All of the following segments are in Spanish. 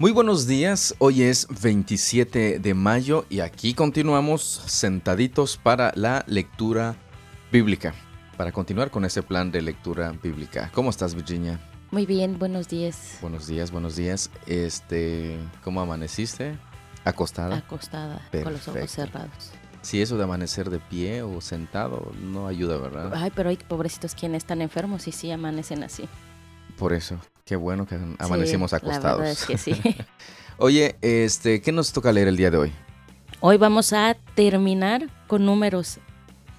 Muy buenos días, hoy es 27 de mayo y aquí continuamos sentaditos para la lectura bíblica, para continuar con ese plan de lectura bíblica. ¿Cómo estás, Virginia? Muy bien, buenos días. Buenos días, buenos días. Este, ¿cómo amaneciste? Acostada. Acostada, con los ojos cerrados. Si eso de amanecer de pie o sentado no ayuda, ¿verdad? Ay, pero hay pobrecitos quienes están enfermos y sí amanecen así. Por eso, qué bueno que amanecemos acostados. La verdad es que sí. Oye, este, ¿qué nos toca leer el día de hoy? Hoy vamos a terminar con números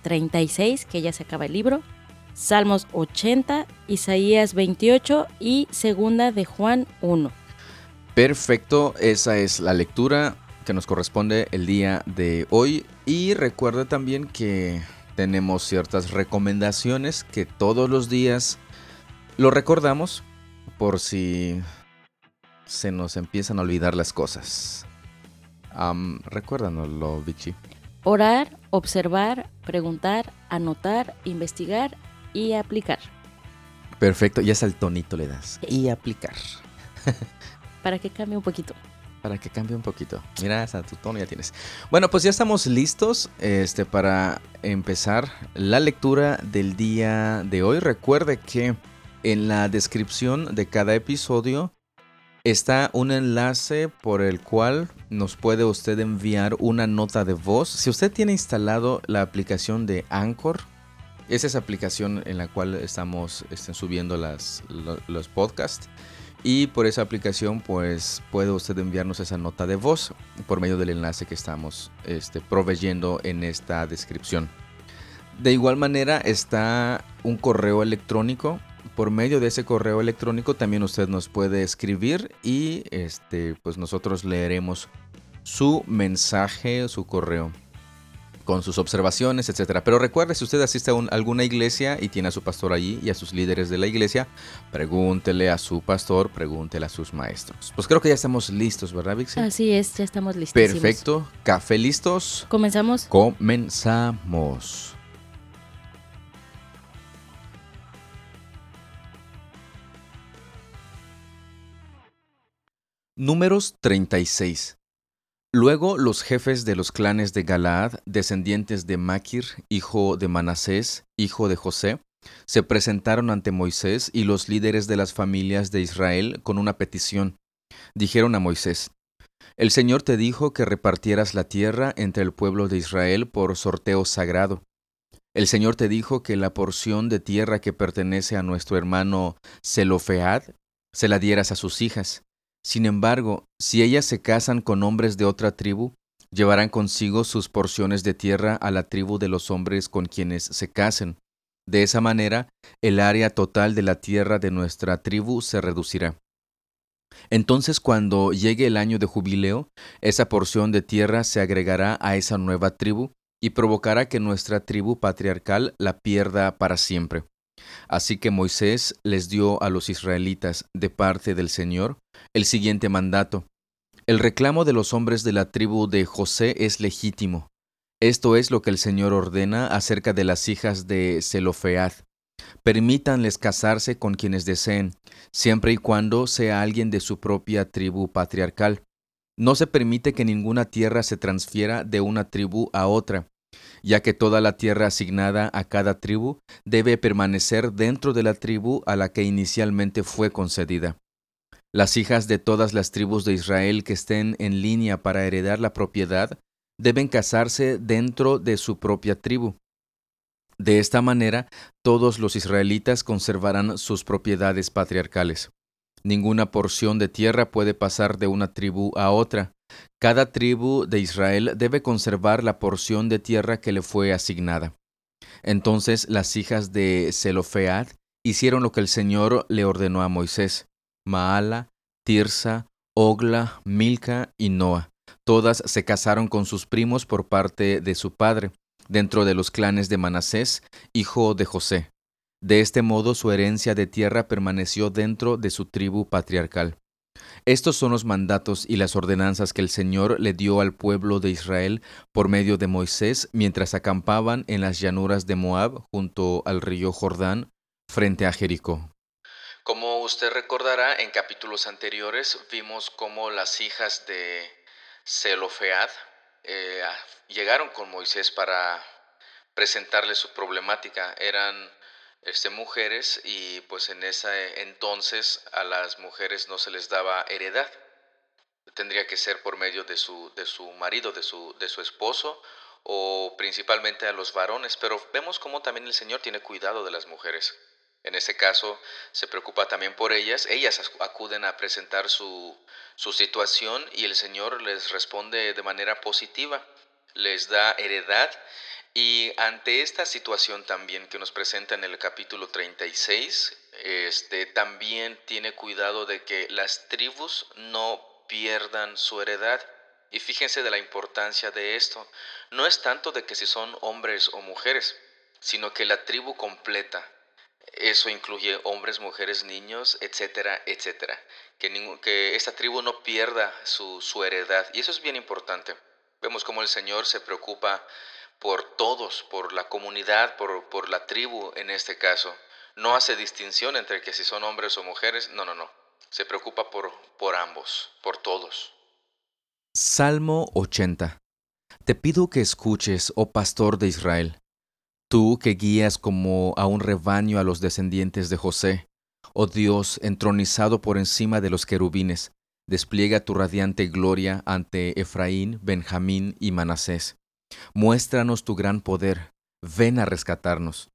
36, que ya se acaba el libro, Salmos 80, Isaías 28 y Segunda de Juan 1. Perfecto, esa es la lectura que nos corresponde el día de hoy y recuerda también que tenemos ciertas recomendaciones que todos los días lo recordamos por si se nos empiezan a olvidar las cosas. Um, recuérdanoslo, Vichy. Orar, observar, preguntar, anotar, investigar y aplicar. Perfecto, ya es el tonito le das. Y aplicar. Para que cambie un poquito. Para que cambie un poquito. Mira, hasta tu tono ya tienes. Bueno, pues ya estamos listos este, para empezar la lectura del día de hoy. Recuerde que en la descripción de cada episodio está un enlace por el cual nos puede usted enviar una nota de voz. Si usted tiene instalado la aplicación de Anchor, es esa aplicación en la cual estamos este, subiendo las, los, podcasts. Y por esa aplicación, pues puede usted enviarnos esa nota de voz por medio del enlace que estamos este, proveyendo en esta descripción. De igual manera está un correo electrónico por medio de ese correo electrónico también usted nos puede escribir y este, pues nosotros leeremos su mensaje, su correo con sus observaciones, etcétera. Pero recuerde, si usted asiste a alguna iglesia y tiene a su pastor allí y a sus líderes de la iglesia, pregúntele a su pastor, pregúntele a sus maestros. Pues creo que ya estamos listos, ¿verdad, Vixen? Así es, ya estamos listos. Perfecto. Café listos. Comenzamos. Comenzamos. Números 36. Luego los jefes de los clanes de Galaad, descendientes de Maquir, hijo de Manasés, hijo de José, se presentaron ante Moisés y los líderes de las familias de Israel con una petición. Dijeron a Moisés, El Señor te dijo que repartieras la tierra entre el pueblo de Israel por sorteo sagrado. El Señor te dijo que la porción de tierra que pertenece a nuestro hermano Zelofead se la dieras a sus hijas. Sin embargo, si ellas se casan con hombres de otra tribu, llevarán consigo sus porciones de tierra a la tribu de los hombres con quienes se casen. De esa manera, el área total de la tierra de nuestra tribu se reducirá. Entonces, cuando llegue el año de jubileo, esa porción de tierra se agregará a esa nueva tribu y provocará que nuestra tribu patriarcal la pierda para siempre. Así que Moisés les dio a los israelitas, de parte del Señor, el siguiente mandato. El reclamo de los hombres de la tribu de José es legítimo. Esto es lo que el Señor ordena acerca de las hijas de Zelofead. Permítanles casarse con quienes deseen, siempre y cuando sea alguien de su propia tribu patriarcal. No se permite que ninguna tierra se transfiera de una tribu a otra, ya que toda la tierra asignada a cada tribu debe permanecer dentro de la tribu a la que inicialmente fue concedida. Las hijas de todas las tribus de Israel que estén en línea para heredar la propiedad deben casarse dentro de su propia tribu. De esta manera, todos los israelitas conservarán sus propiedades patriarcales. Ninguna porción de tierra puede pasar de una tribu a otra, cada tribu de Israel debe conservar la porción de tierra que le fue asignada. Entonces las hijas de Zelofead hicieron lo que el Señor le ordenó a Moisés. Maala, Tirsa, Ogla, Milca y Noa. Todas se casaron con sus primos por parte de su padre, dentro de los clanes de Manasés, hijo de José. De este modo su herencia de tierra permaneció dentro de su tribu patriarcal. Estos son los mandatos y las ordenanzas que el Señor le dio al pueblo de Israel por medio de Moisés mientras acampaban en las llanuras de Moab junto al río Jordán frente a Jericó. Como usted recordará, en capítulos anteriores vimos cómo las hijas de Zelofead eh, llegaron con Moisés para presentarle su problemática. Eran este, mujeres y pues en ese entonces a las mujeres no se les daba heredad. Tendría que ser por medio de su, de su marido, de su, de su esposo o principalmente a los varones, pero vemos cómo también el Señor tiene cuidado de las mujeres. En ese caso se preocupa también por ellas, ellas acuden a presentar su, su situación y el Señor les responde de manera positiva, les da heredad y ante esta situación también que nos presenta en el capítulo 36, este, también tiene cuidado de que las tribus no pierdan su heredad. Y fíjense de la importancia de esto. No es tanto de que si son hombres o mujeres, sino que la tribu completa, eso incluye hombres, mujeres, niños, etcétera, etcétera. Que, que esta tribu no pierda su, su heredad. Y eso es bien importante. Vemos cómo el Señor se preocupa por todos, por la comunidad, por, por la tribu en este caso. No hace distinción entre que si son hombres o mujeres. No, no, no. Se preocupa por, por ambos, por todos. Salmo 80. Te pido que escuches, oh pastor de Israel, tú que guías como a un rebaño a los descendientes de José, oh Dios entronizado por encima de los querubines, despliega tu radiante gloria ante Efraín, Benjamín y Manasés. Muéstranos tu gran poder, ven a rescatarnos.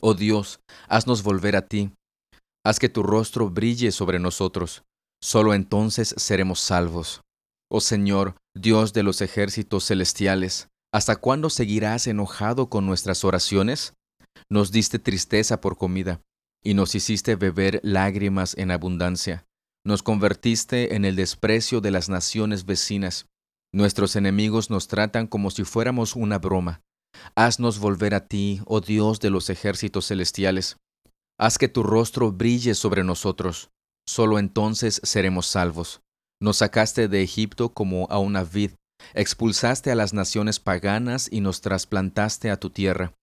Oh Dios, haznos volver a ti, haz que tu rostro brille sobre nosotros, solo entonces seremos salvos. Oh Señor, Dios de los ejércitos celestiales, ¿hasta cuándo seguirás enojado con nuestras oraciones? Nos diste tristeza por comida, y nos hiciste beber lágrimas en abundancia. Nos convertiste en el desprecio de las naciones vecinas. Nuestros enemigos nos tratan como si fuéramos una broma. Haznos volver a ti, oh Dios de los ejércitos celestiales. Haz que tu rostro brille sobre nosotros. Solo entonces seremos salvos. Nos sacaste de Egipto como a una vid, expulsaste a las naciones paganas y nos trasplantaste a tu tierra.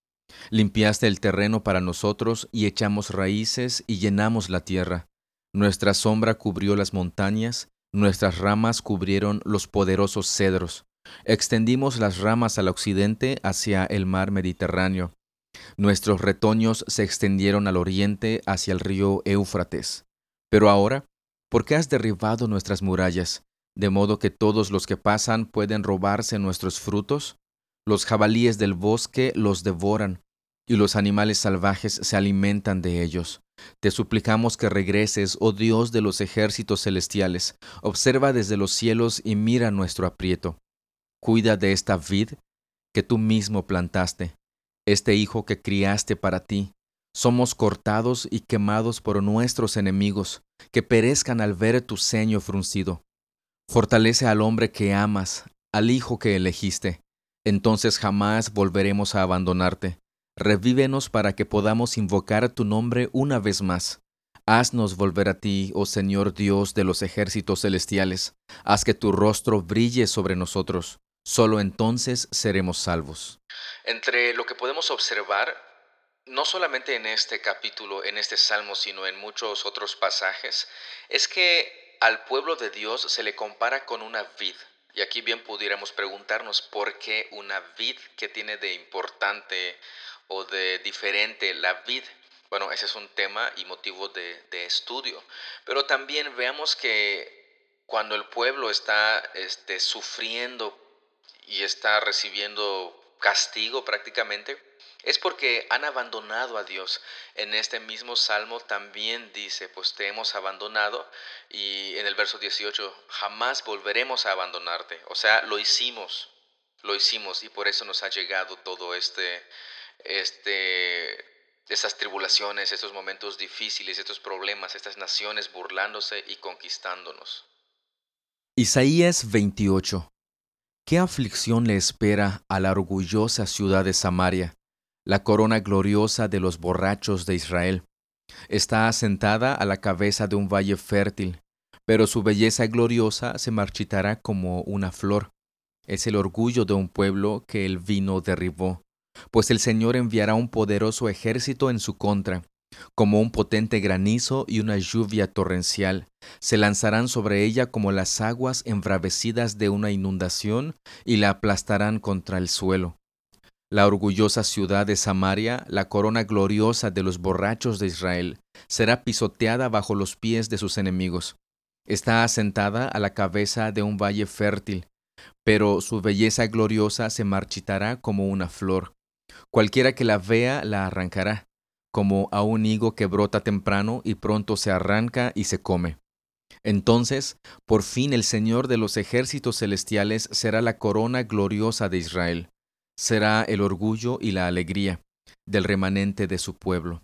Limpiaste el terreno para nosotros y echamos raíces y llenamos la tierra. Nuestra sombra cubrió las montañas, nuestras ramas cubrieron los poderosos cedros. Extendimos las ramas al occidente hacia el mar Mediterráneo. Nuestros retoños se extendieron al oriente hacia el río Éufrates. Pero ahora ¿Por qué has derribado nuestras murallas, de modo que todos los que pasan pueden robarse nuestros frutos? Los jabalíes del bosque los devoran, y los animales salvajes se alimentan de ellos. Te suplicamos que regreses, oh Dios de los ejércitos celestiales, observa desde los cielos y mira nuestro aprieto. Cuida de esta vid que tú mismo plantaste, este hijo que criaste para ti, somos cortados y quemados por nuestros enemigos, que perezcan al ver tu ceño fruncido. Fortalece al hombre que amas, al hijo que elegiste. Entonces jamás volveremos a abandonarte. Revívenos para que podamos invocar tu nombre una vez más. Haznos volver a ti, oh Señor Dios de los ejércitos celestiales. Haz que tu rostro brille sobre nosotros. Solo entonces seremos salvos. Entre lo que podemos observar no solamente en este capítulo, en este salmo, sino en muchos otros pasajes, es que al pueblo de Dios se le compara con una vid. Y aquí bien pudiéramos preguntarnos por qué una vid, qué tiene de importante o de diferente la vid. Bueno, ese es un tema y motivo de, estudio. Pero también veamos que cuando el pueblo está este, sufriendo y está recibiendo castigo prácticamente, es porque han abandonado a Dios. En este mismo salmo también dice, pues te hemos abandonado y en el verso 18, jamás volveremos a abandonarte. O sea, lo hicimos, lo hicimos y por eso nos ha llegado todo este, este, estas tribulaciones, estos momentos difíciles, estos problemas, estas naciones burlándose y conquistándonos. Isaías 28 ¿Qué aflicción le espera a la orgullosa ciudad de Samaria, la corona gloriosa de los borrachos de Israel? Está asentada a la cabeza de un valle fértil, pero su belleza gloriosa se marchitará como una flor. Es el orgullo de un pueblo que el vino derribó, pues el Señor enviará un poderoso ejército en su contra, como un potente granizo y una lluvia torrencial. Se lanzarán sobre ella como las aguas embravecidas de una inundación y la aplastarán contra el suelo. La orgullosa ciudad de Samaria, la corona gloriosa de los borrachos de Israel, será pisoteada bajo los pies de sus enemigos. Está asentada a la cabeza de un valle fértil, pero su belleza gloriosa se marchitará como una flor. Cualquiera que la vea la arrancará, como a un higo que brota temprano y pronto se arranca y se come. Entonces, por fin el Señor de los ejércitos celestiales será la corona gloriosa de Israel será el orgullo y la alegría del remanente de su pueblo.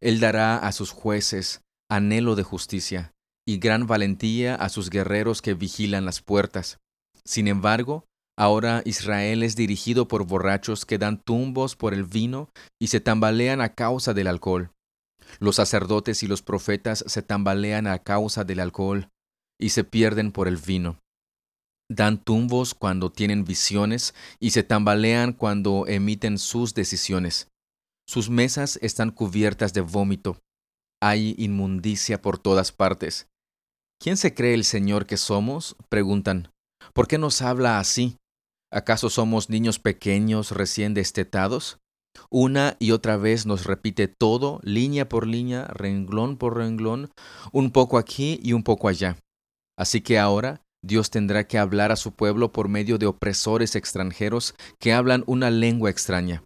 Él dará a sus jueces anhelo de justicia y gran valentía a sus guerreros que vigilan las puertas. Sin embargo, ahora Israel es dirigido por borrachos que dan tumbos por el vino y se tambalean a causa del alcohol. Los sacerdotes y los profetas se tambalean a causa del alcohol y se pierden por el vino dan tumbos cuando tienen visiones y se tambalean cuando emiten sus decisiones. Sus mesas están cubiertas de vómito. Hay inmundicia por todas partes. ¿Quién se cree el Señor que somos? preguntan. ¿Por qué nos habla así? ¿Acaso somos niños pequeños recién destetados? Una y otra vez nos repite todo, línea por línea, renglón por renglón, un poco aquí y un poco allá. Así que ahora Dios tendrá que hablar a su pueblo por medio de opresores extranjeros que hablan una lengua extraña.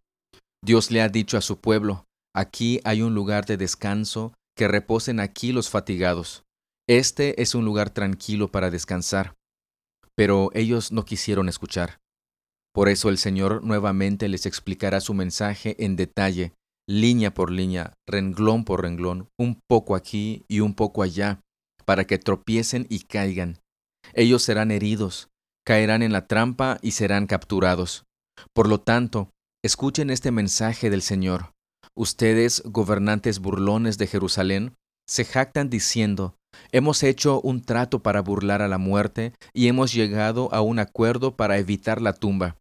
Dios le ha dicho a su pueblo, aquí hay un lugar de descanso, que reposen aquí los fatigados. Este es un lugar tranquilo para descansar. Pero ellos no quisieron escuchar. Por eso el Señor nuevamente les explicará su mensaje en detalle, línea por línea, renglón por renglón, un poco aquí y un poco allá, para que tropiecen y caigan, ellos serán heridos, caerán en la trampa y serán capturados. Por lo tanto, escuchen este mensaje del Señor. Ustedes, gobernantes burlones de Jerusalén, se jactan diciendo, Hemos hecho un trato para burlar a la muerte y hemos llegado a un acuerdo para evitar la tumba.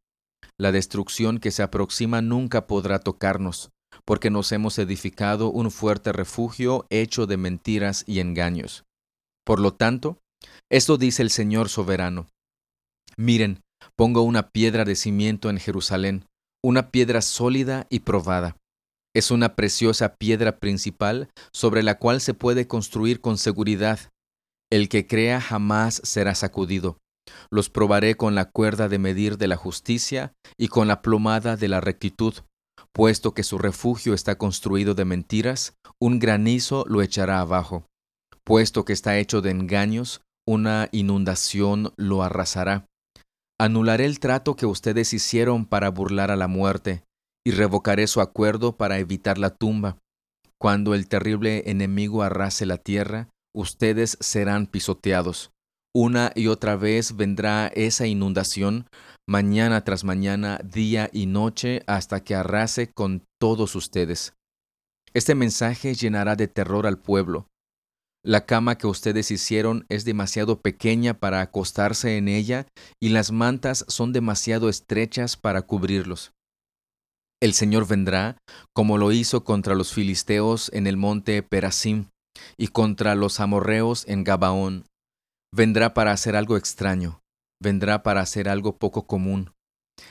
La destrucción que se aproxima nunca podrá tocarnos, porque nos hemos edificado un fuerte refugio hecho de mentiras y engaños. Por lo tanto, esto dice el Señor soberano. Miren, pongo una piedra de cimiento en Jerusalén, una piedra sólida y probada. Es una preciosa piedra principal sobre la cual se puede construir con seguridad. El que crea jamás será sacudido. Los probaré con la cuerda de medir de la justicia y con la plomada de la rectitud. Puesto que su refugio está construido de mentiras, un granizo lo echará abajo. Puesto que está hecho de engaños, una inundación lo arrasará. Anularé el trato que ustedes hicieron para burlar a la muerte, y revocaré su acuerdo para evitar la tumba. Cuando el terrible enemigo arrase la tierra, ustedes serán pisoteados. Una y otra vez vendrá esa inundación, mañana tras mañana, día y noche, hasta que arrase con todos ustedes. Este mensaje llenará de terror al pueblo, la cama que ustedes hicieron es demasiado pequeña para acostarse en ella y las mantas son demasiado estrechas para cubrirlos. El Señor vendrá, como lo hizo contra los filisteos en el monte Perasim y contra los amorreos en Gabaón. Vendrá para hacer algo extraño, vendrá para hacer algo poco común.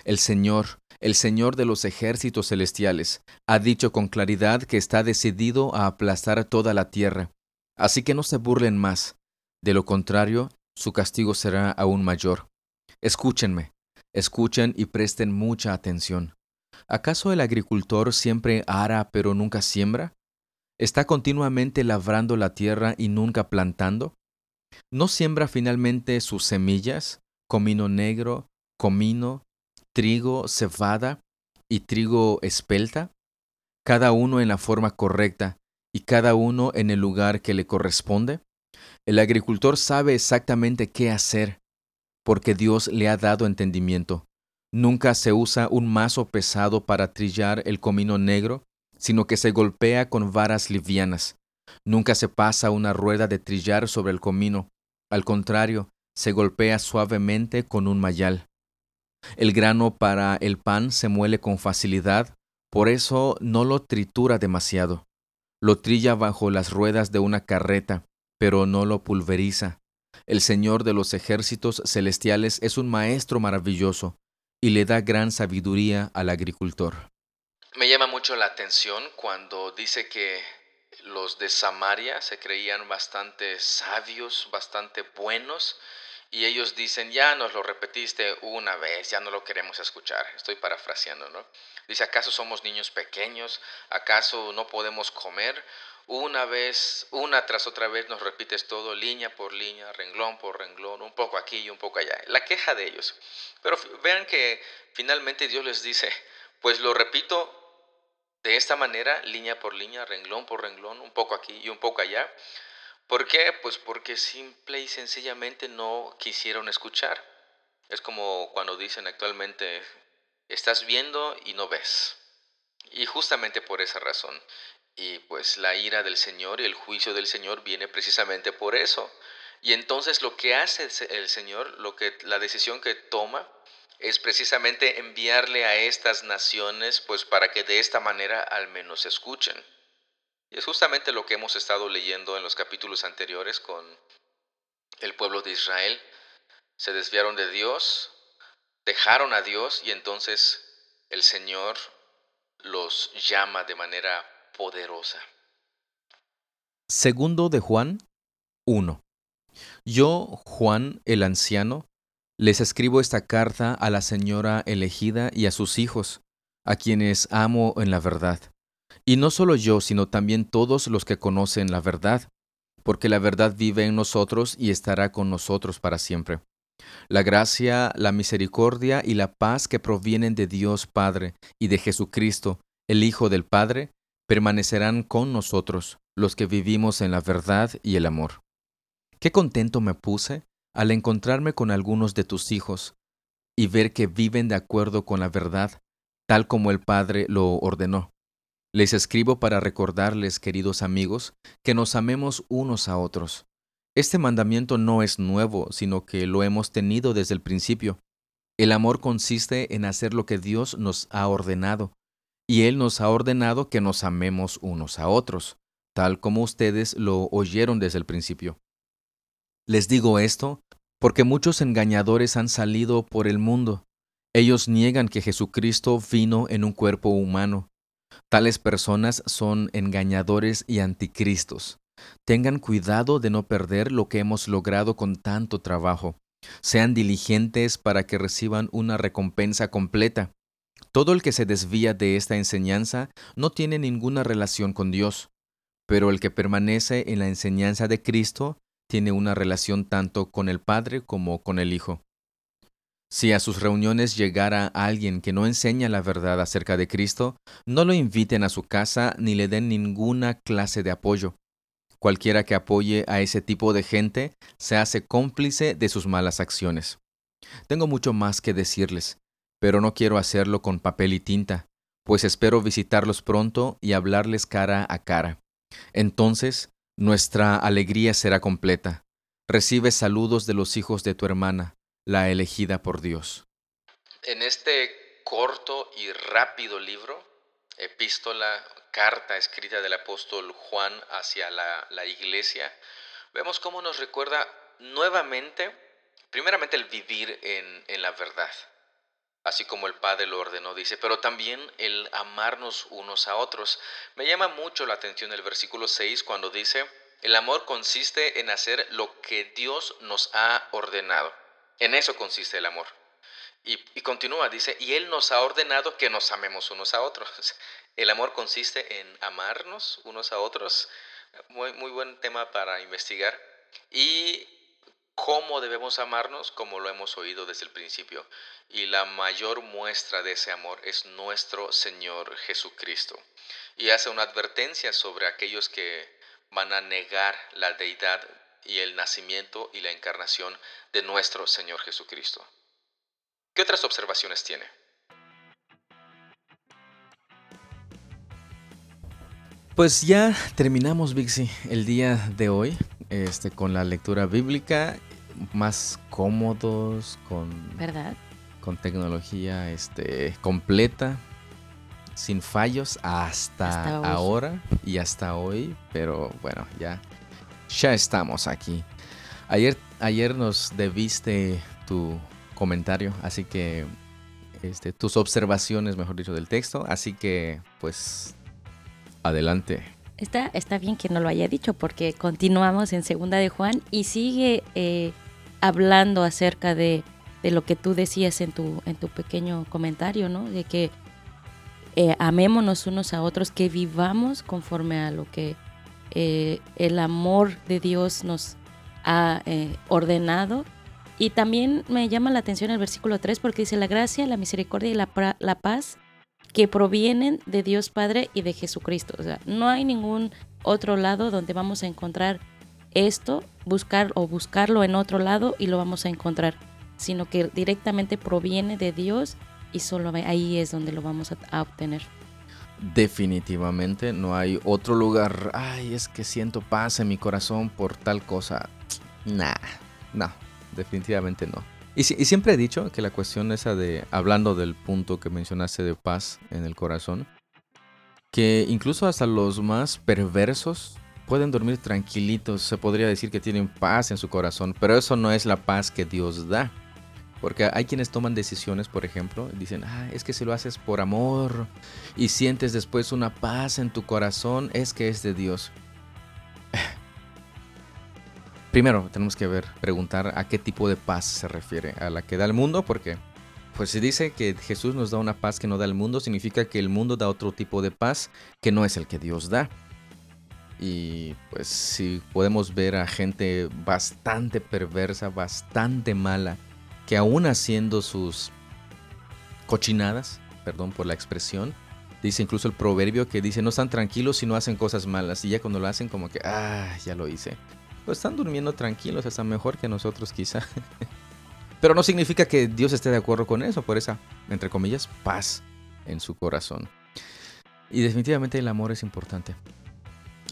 El Señor, el Señor de los ejércitos celestiales, ha dicho con claridad que está decidido a aplastar toda la tierra Así que no se burlen más, de lo contrario, su castigo será aún mayor. Escúchenme, escuchen y presten mucha atención. ¿Acaso el agricultor siempre ara pero nunca siembra? ¿Está continuamente labrando la tierra y nunca plantando? ¿No siembra finalmente sus semillas, comino negro, comino, trigo, cebada y trigo espelta? Cada uno en la forma correcta, y cada uno en el lugar que le corresponde? El agricultor sabe exactamente qué hacer, porque Dios le ha dado entendimiento. Nunca se usa un mazo pesado para trillar el comino negro, sino que se golpea con varas livianas. Nunca se pasa una rueda de trillar sobre el comino, al contrario, se golpea suavemente con un mayal. El grano para el pan se muele con facilidad, por eso no lo tritura demasiado. Lo trilla bajo las ruedas de una carreta, pero no lo pulveriza. El Señor de los ejércitos celestiales es un maestro maravilloso y le da gran sabiduría al agricultor. Me llama mucho la atención cuando dice que los de Samaria se creían bastante sabios, bastante buenos, y ellos dicen, ya nos lo repetiste una vez, ya no lo queremos escuchar. Estoy parafraseando, ¿no? Dice, ¿acaso somos niños pequeños? ¿Acaso no podemos comer? Una vez, una tras otra vez nos repites todo, línea por línea, renglón por renglón, un poco aquí y un poco allá. La queja de ellos. Pero vean que finalmente Dios les dice, pues lo repito de esta manera, línea por línea, renglón por renglón, un poco aquí y un poco allá. ¿Por qué? Pues porque simple y sencillamente no quisieron escuchar. Es como cuando dicen actualmente, estás viendo y no ves. Y justamente por esa razón. Y pues la ira del Señor y el juicio del Señor viene precisamente por eso. Y entonces lo que hace el Señor, lo que la decisión que toma es precisamente enviarle a estas naciones, pues para que de esta manera al menos escuchen. Y es justamente lo que hemos estado leyendo en los capítulos anteriores con el pueblo de Israel. Se desviaron de Dios, dejaron a Dios y entonces el Señor los llama de manera poderosa. Segundo de Juan 1. Yo, Juan el anciano, les escribo esta carta a la señora elegida y a sus hijos, a quienes amo en la verdad. Y no solo yo, sino también todos los que conocen la verdad, porque la verdad vive en nosotros y estará con nosotros para siempre. La gracia, la misericordia y la paz que provienen de Dios Padre y de Jesucristo, el Hijo del Padre, permanecerán con nosotros, los que vivimos en la verdad y el amor. Qué contento me puse al encontrarme con algunos de tus hijos y ver que viven de acuerdo con la verdad, tal como el Padre lo ordenó. Les escribo para recordarles, queridos amigos, que nos amemos unos a otros. Este mandamiento no es nuevo, sino que lo hemos tenido desde el principio. El amor consiste en hacer lo que Dios nos ha ordenado, y Él nos ha ordenado que nos amemos unos a otros, tal como ustedes lo oyeron desde el principio. Les digo esto porque muchos engañadores han salido por el mundo. Ellos niegan que Jesucristo vino en un cuerpo humano. Tales personas son engañadores y anticristos. Tengan cuidado de no perder lo que hemos logrado con tanto trabajo. Sean diligentes para que reciban una recompensa completa. Todo el que se desvía de esta enseñanza no tiene ninguna relación con Dios, pero el que permanece en la enseñanza de Cristo tiene una relación tanto con el Padre como con el Hijo. Si a sus reuniones llegara alguien que no enseña la verdad acerca de Cristo, no lo inviten a su casa ni le den ninguna clase de apoyo. Cualquiera que apoye a ese tipo de gente se hace cómplice de sus malas acciones. Tengo mucho más que decirles, pero no quiero hacerlo con papel y tinta, pues espero visitarlos pronto y hablarles cara a cara. Entonces nuestra alegría será completa. Recibe saludos de los hijos de tu hermana, la elegida por Dios. En este corto y rápido libro, epístola, carta escrita del apóstol Juan hacia la, iglesia, vemos cómo nos recuerda nuevamente, primeramente el vivir en, en la verdad así como el Padre lo ordenó, dice, pero también el amarnos unos a otros. Me llama mucho la atención el versículo 6 cuando dice, el amor consiste en hacer lo que Dios nos ha ordenado. En eso consiste el amor. Y, continúa, dice, y Él nos ha ordenado que nos amemos unos a otros. El amor consiste en amarnos unos a otros. Muy, muy buen tema para investigar. Y cómo debemos amarnos, como lo hemos oído desde el principio. Y la mayor muestra de ese amor es nuestro Señor Jesucristo. Y hace una advertencia sobre aquellos que van a negar la deidad y el nacimiento y la encarnación de nuestro Señor Jesucristo. ¿Qué otras observaciones tiene? Pues ya terminamos, Vixi, el día de hoy este, con la lectura bíblica más cómodos, con, ¿verdad? Con tecnología este, completa. sin fallos hasta, ahora y hasta hoy, pero bueno, ya, ya estamos aquí. Ayer, ayer nos debiste tu comentario, así que este, tus observaciones, mejor dicho, del texto, así que pues adelante. Está, está bien que no lo haya dicho porque continuamos en Segunda de Juan y sigue eh, hablando acerca de, de, lo que tú decías en tu, en tu pequeño comentario, ¿no? De que eh, amémonos unos a otros, que vivamos conforme a lo que eh, el amor de Dios nos ha eh, ordenado. Y también me llama la atención el versículo 3 porque dice la gracia, la misericordia y la, la paz que provienen de Dios Padre y de Jesucristo. O sea, no hay ningún otro lado donde vamos a encontrar esto, buscar o buscarlo en otro lado y lo vamos a encontrar, sino que directamente proviene de Dios y solo ahí es donde lo vamos a, obtener. Definitivamente no hay otro lugar. Ay, es que siento paz en mi corazón por tal cosa. Nah, no, definitivamente no. Y, y, siempre he dicho que la cuestión esa de, hablando del punto que mencionaste de paz en el corazón, que incluso hasta los más perversos pueden dormir tranquilitos, se podría decir que tienen paz en su corazón, pero eso no es la paz que Dios da. Porque hay quienes toman decisiones, por ejemplo, y dicen, ah, es que si lo haces por amor y sientes después una paz en tu corazón, es que es de Dios. Primero tenemos que ver, preguntar a qué tipo de paz se refiere, a la que da el mundo, porque pues si dice que Jesús nos da una paz que no da el mundo, significa que el mundo da otro tipo de paz que no es el que Dios da. Y pues si podemos ver a gente bastante perversa, bastante mala, que aún haciendo sus cochinadas, perdón por la expresión, dice incluso el proverbio que dice no están tranquilos si no hacen cosas malas y ya cuando lo hacen como que, ah, ya lo hice. Pues están durmiendo tranquilos, están mejor que nosotros quizá. Pero no significa que Dios esté de acuerdo con eso, por esa, entre comillas, paz en su corazón. Y definitivamente el amor es importante.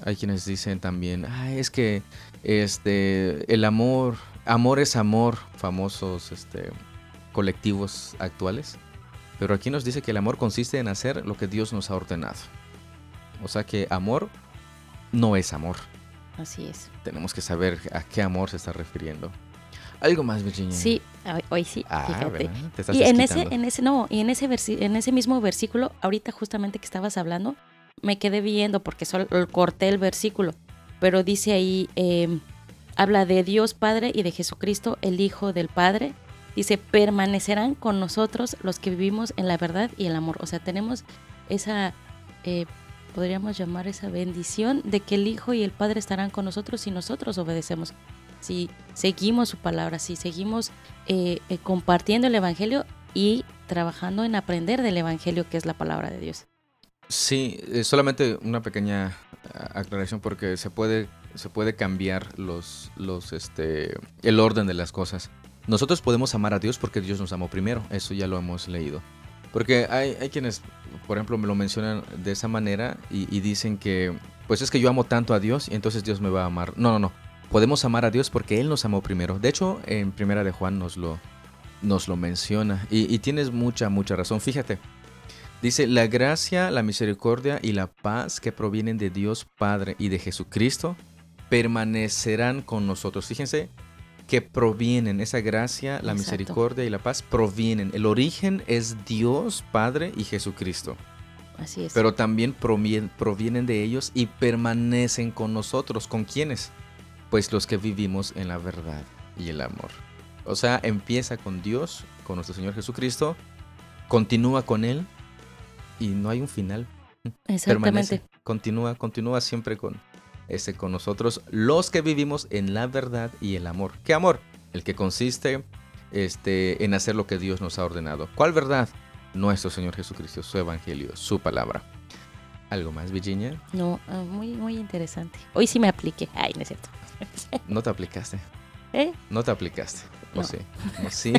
Hay quienes dicen también, ah, es que este, el amor Amor es amor, famosos este, colectivos actuales. Pero aquí nos dice que el amor consiste en hacer lo que Dios nos ha ordenado. O sea que amor no es amor. Así es. Tenemos que saber a qué amor se está refiriendo. Algo más, Virginia. Sí, hoy, sí, ah, fíjate. y en ese, en ese, no, y en ese, en ese mismo versículo, ahorita justamente que estabas hablando, me quedé viendo porque solo corté el versículo, pero dice ahí, eh, Habla de Dios Padre y de Jesucristo, el Hijo del Padre. Dice, permanecerán con nosotros los que vivimos en la verdad y el amor. O sea, tenemos esa, eh, podríamos llamar esa bendición de que el Hijo y el Padre estarán con nosotros si nosotros obedecemos. Si seguimos su palabra, si seguimos eh, eh, compartiendo el Evangelio y trabajando en aprender del Evangelio que es la palabra de Dios. Sí, solamente una pequeña aclaración porque se puede se puede cambiar los, los, este, el orden de las cosas. Nosotros podemos amar a Dios porque Dios nos amó primero, eso ya lo hemos leído. Porque hay, hay quienes, por ejemplo, me lo mencionan de esa manera y, dicen que, pues es que yo amo tanto a Dios y entonces Dios me va a amar. No, no, no. Podemos amar a Dios porque Él nos amó primero. De hecho, en Primera de Juan nos lo, nos lo menciona. Y tienes mucha, mucha razón. Fíjate, Dice, la gracia, la misericordia y la paz que provienen de Dios Padre y de Jesucristo permanecerán con nosotros. Fíjense que provienen, esa gracia, la misericordia y la paz provienen. El origen es Dios, Padre y Jesucristo. Así es. Pero también provienen de ellos y permanecen con nosotros. ¿Con quiénes? Pues los que vivimos en la verdad y el amor. O sea, empieza con Dios, con nuestro Señor Jesucristo, continúa con Él y no hay un final. Exactamente. continúa, continúa siempre con, este, con nosotros los que vivimos en la verdad y el amor. ¿Qué amor? El que consiste este, en hacer lo que Dios nos ha ordenado. ¿Cuál verdad? Nuestro Señor Jesucristo, su Evangelio, su palabra. ¿Algo más, Virginia? No, ah, muy, muy interesante. Hoy sí me apliqué. Ay, no es cierto. ¿No te aplicaste? ¿Eh? No te aplicaste. No. sí? sí?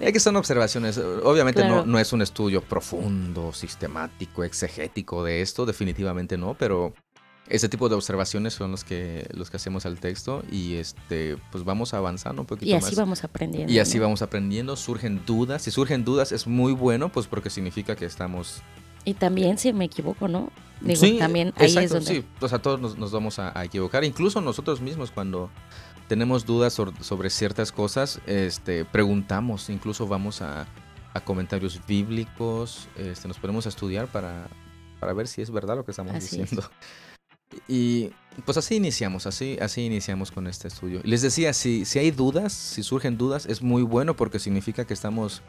Es que son observaciones. Obviamente no, no es un estudio profundo, sistemático, exegético de esto. Definitivamente no, pero ese tipo de observaciones son los que los que hacemos al texto y este pues vamos avanzando un poquito más. Y así vamos aprendiendo. Y así vamos aprendiendo, surgen dudas, si surgen dudas es muy bueno pues porque significa que estamos Y también, si me equivoco, ¿no? Digo, sí, también ahí es donde... Sí, o sea, todos nos, vamos a, equivocar, incluso nosotros mismos cuando tenemos dudas sobre, ciertas cosas, este, preguntamos, incluso vamos a, comentarios bíblicos, este, nos ponemos a estudiar para, para ver si es verdad lo que estamos diciendo. Y pues así iniciamos, así, así iniciamos con este estudio. Les decía, si, si hay dudas, si surgen dudas, es muy bueno porque significa que estamos,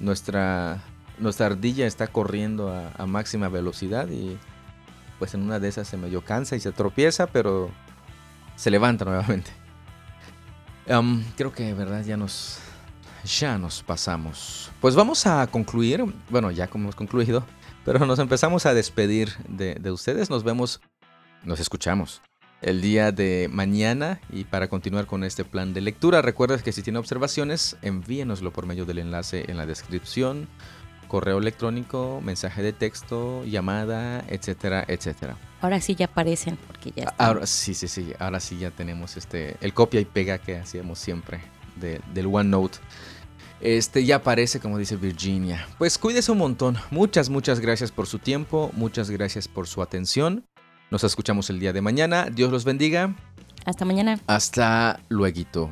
nuestra, nuestra ardilla está corriendo a, máxima velocidad y pues en una de esas se medio cansa y se tropieza, pero se levanta nuevamente. Creo que, verdad, ya nos, ya nos pasamos. Pues vamos a concluir, bueno, ya como hemos concluido, pero nos empezamos a despedir de, de ustedes. Nos vemos nos escuchamos el día de mañana y para continuar con este plan de lectura, recuerda que si tiene observaciones, envíenoslo por medio del enlace en la descripción, correo electrónico, mensaje de texto, llamada, etcétera, etcétera. Ahora sí ya aparecen porque ya Ahora sí, sí, sí, ahora sí ya tenemos este el copia y pega que hacíamos siempre del OneNote. Este ya aparece como dice Virginia. Pues cuídese un montón. Muchas, muchas gracias por su tiempo, muchas gracias por su atención. Nos escuchamos el día de mañana. Dios los bendiga. Hasta mañana. Hasta luego.